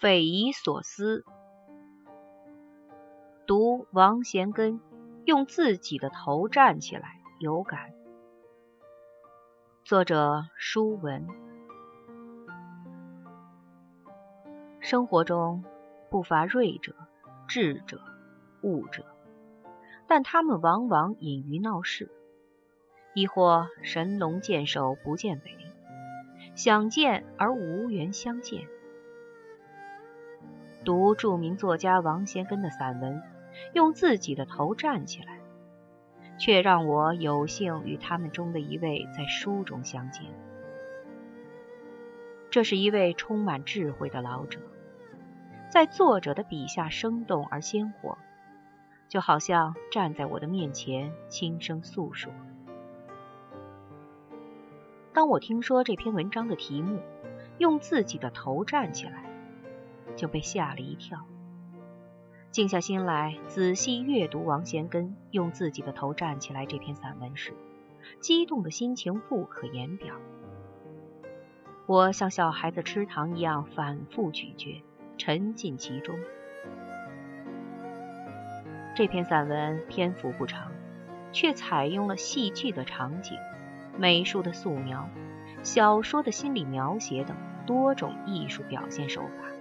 匪夷所思。读王贤根用自己的头站起来，有感。作者：舒文。生活中不乏锐者、智者、悟者，但他们往往隐于闹市，亦或神龙见首不见尾，想见而无缘相见。读著名作家王贤根的散文，用自己的头站起来，却让我有幸与他们中的一位在书中相见。这是一位充满智慧的老者，在作者的笔下生动而鲜活，就好像站在我的面前轻声诉说。当我听说这篇文章的题目“用自己的头站起来”，就被吓了一跳。静下心来，仔细阅读王贤根用自己的头站起来这篇散文时，激动的心情不可言表。我像小孩子吃糖一样反复咀嚼，沉浸其中。这篇散文篇幅不长，却采用了戏剧的场景、美术的素描、小说的心理描写等多种艺术表现手法。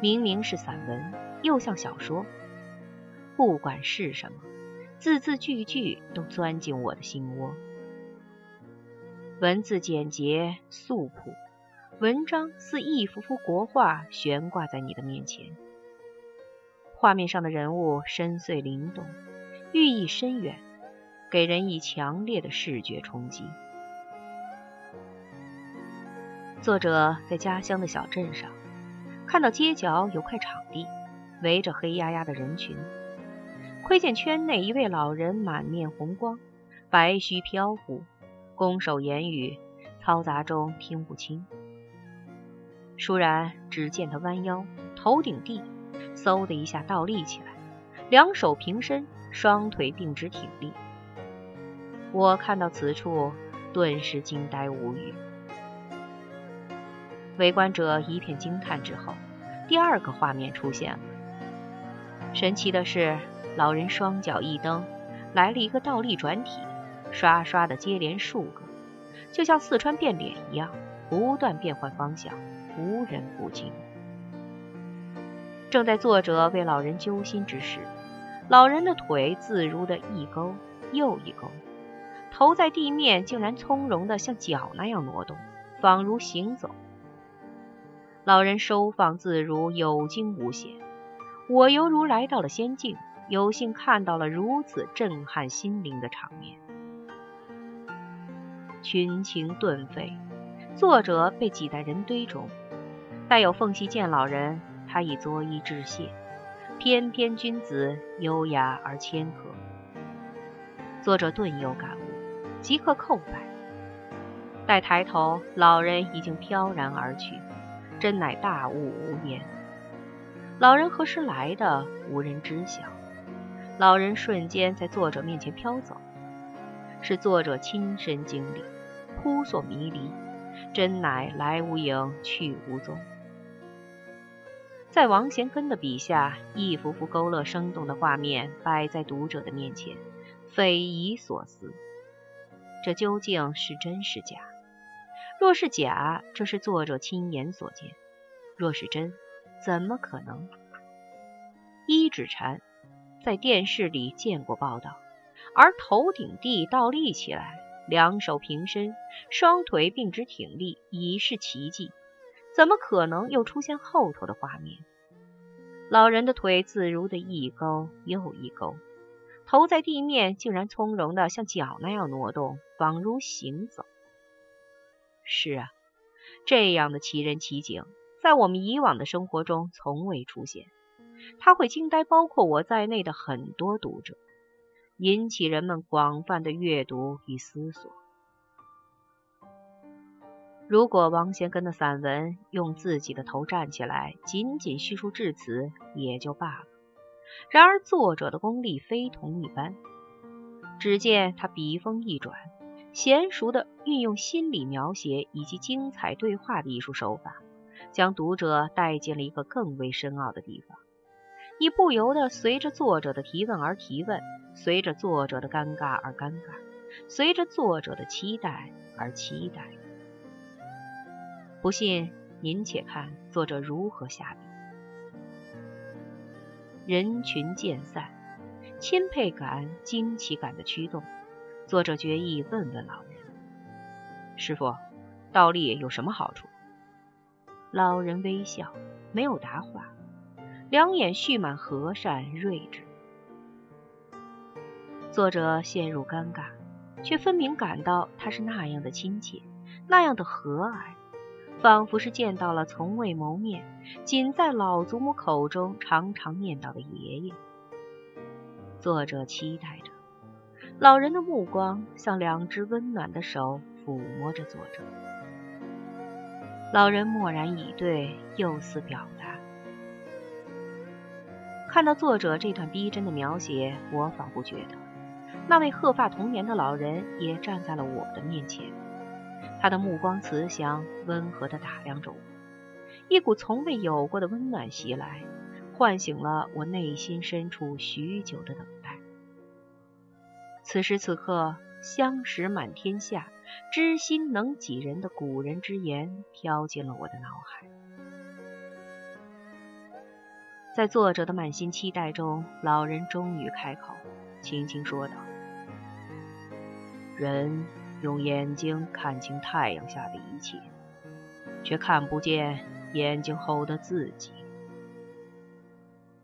明明是散文，又像小说。不管是什么，字字句句都钻进我的心窝。文字简洁素朴，文章似一幅幅国画悬挂在你的面前。画面上的人物深邃灵动，寓意深远，给人以强烈的视觉冲击。作者在家乡的小镇上。看到街角有块场地，围着黑压压的人群，窥见圈内一位老人满面红光，白须飘忽，拱手言语，嘈杂中听不清。倏然只见他弯腰，头顶地，嗖的一下倒立起来，两手平伸，双腿并直挺立。我看到此处，顿时惊呆无语。围观者一片惊叹之后，第二个画面出现了。神奇的是，老人双脚一蹬，来了一个倒立转体，刷刷的接连数个，就像四川变脸一样，不断变换方向，无人不惊。正在作者为老人揪心之时，老人的腿自如的一勾又一勾，头在地面竟然从容的像脚那样挪动，仿如行走。老人收放自如，有惊无险。我犹如来到了仙境，有幸看到了如此震撼心灵的场面。群情顿沸，作者被挤在人堆中，待有缝隙见老人，他已作揖致谢。翩翩君子，优雅而谦和。作者顿有感悟，即刻叩拜。待抬头，老人已经飘然而去。真乃大悟无言。老人何时来的，无人知晓。老人瞬间在作者面前飘走，是作者亲身经历，扑朔迷离，真乃来无影，去无踪。在王贤根的笔下，一幅幅勾勒生动的画面摆在读者的面前，匪夷所思。这究竟是真是假？若是假，这是作者亲眼所见；若是真，怎么可能？一指禅在电视里见过报道，而头顶地倒立起来，两手平伸，双腿并直挺立，已是奇迹。怎么可能又出现后头的画面？老人的腿自如的一勾又一勾，头在地面竟然从容的像脚那样挪动，仿如行走。是啊，这样的奇人奇景，在我们以往的生活中从未出现。他会惊呆包括我在内的很多读者，引起人们广泛的阅读与思索。如果王贤根的散文用自己的头站起来，仅仅叙述至此也就罢了。然而作者的功力非同一般，只见他笔锋一转。娴熟地运用心理描写以及精彩对话的艺术手法，将读者带进了一个更为深奥的地方。你不由得随着作者的提问而提问，随着作者的尴尬而尴尬，随着作者的期待而期待。不信，您且看作者如何下笔。人群渐散，钦佩感、惊奇感的驱动，作者决意问问老人：“师傅，倒立有什么好处？”老人微笑，没有答话。两眼蓄满和善睿智，作者陷入尴尬，却分明感到他是那样的亲切，那样的和蔼，仿佛是见到了从未谋面、仅在老祖母口中常常念叨的爷爷。作者期待着，老人的目光像两只温暖的手抚摸着作者，老人默然以对，又似表达。看到作者这段逼真的描写，我仿佛觉得那位鹤发童颜的老人也站在了我的面前。他的目光慈祥，温和地打量着我，一股从未有过的温暖袭来，唤醒了我内心深处许久的等待。此时此刻，“相识满天下，知心能几人”的古人之言飘进了我的脑海。在作者的满心期待中，老人终于开口，轻轻说道：“人用眼睛看清太阳下的一切，却看不见眼睛后的自己。”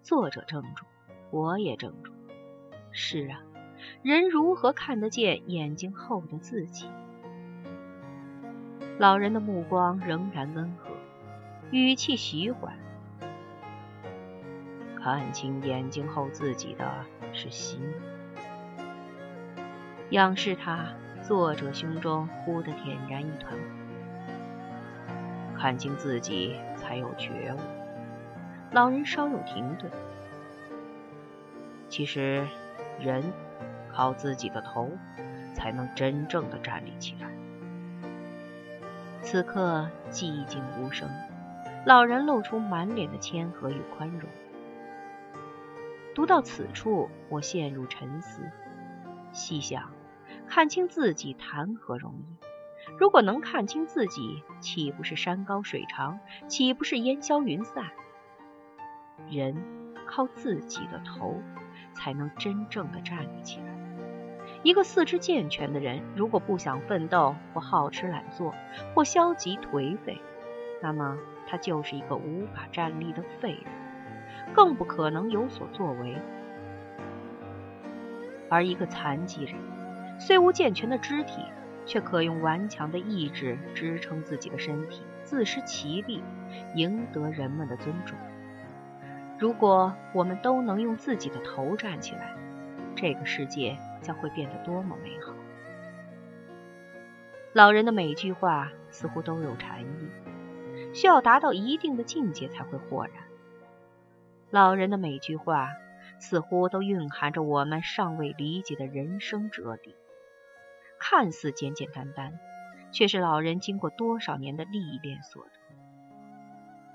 作者怔住，我也怔住。是啊，人如何看得见眼睛后的自己？老人的目光仍然温和，语气徐缓。看清眼睛后，自己的是心。仰视他，作者胸中忽的点燃一团火。看清自己，才有觉悟。老人稍有停顿。其实，人靠自己的头，才能真正的站立起来。此刻寂静无声，老人露出满脸的谦和与宽容。读到此处，我陷入沉思。细想，看清自己谈何容易？如果能看清自己，岂不是山高水长？岂不是烟消云散？人靠自己的头，才能真正的站立起来。一个四肢健全的人，如果不想奋斗，或好吃懒做，或消极颓废，那么他就是一个无法站立的废人。更不可能有所作为，而一个残疾人虽无健全的肢体，却可用顽强的意志支撑自己的身体，自食其力，赢得人们的尊重。如果我们都能用自己的头站起来，这个世界将会变得多么美好！老人的每句话似乎都有禅意，需要达到一定的境界才会豁然。老人的每句话，似乎都蕴含着我们尚未理解的人生哲理，看似简简单单，却是老人经过多少年的历练所得。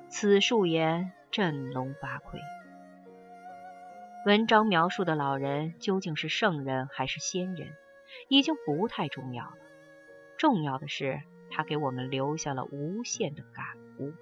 此树言振聋发聩。文章描述的老人究竟是圣人还是仙人，已经不太重要了。重要的是，他给我们留下了无限的感悟。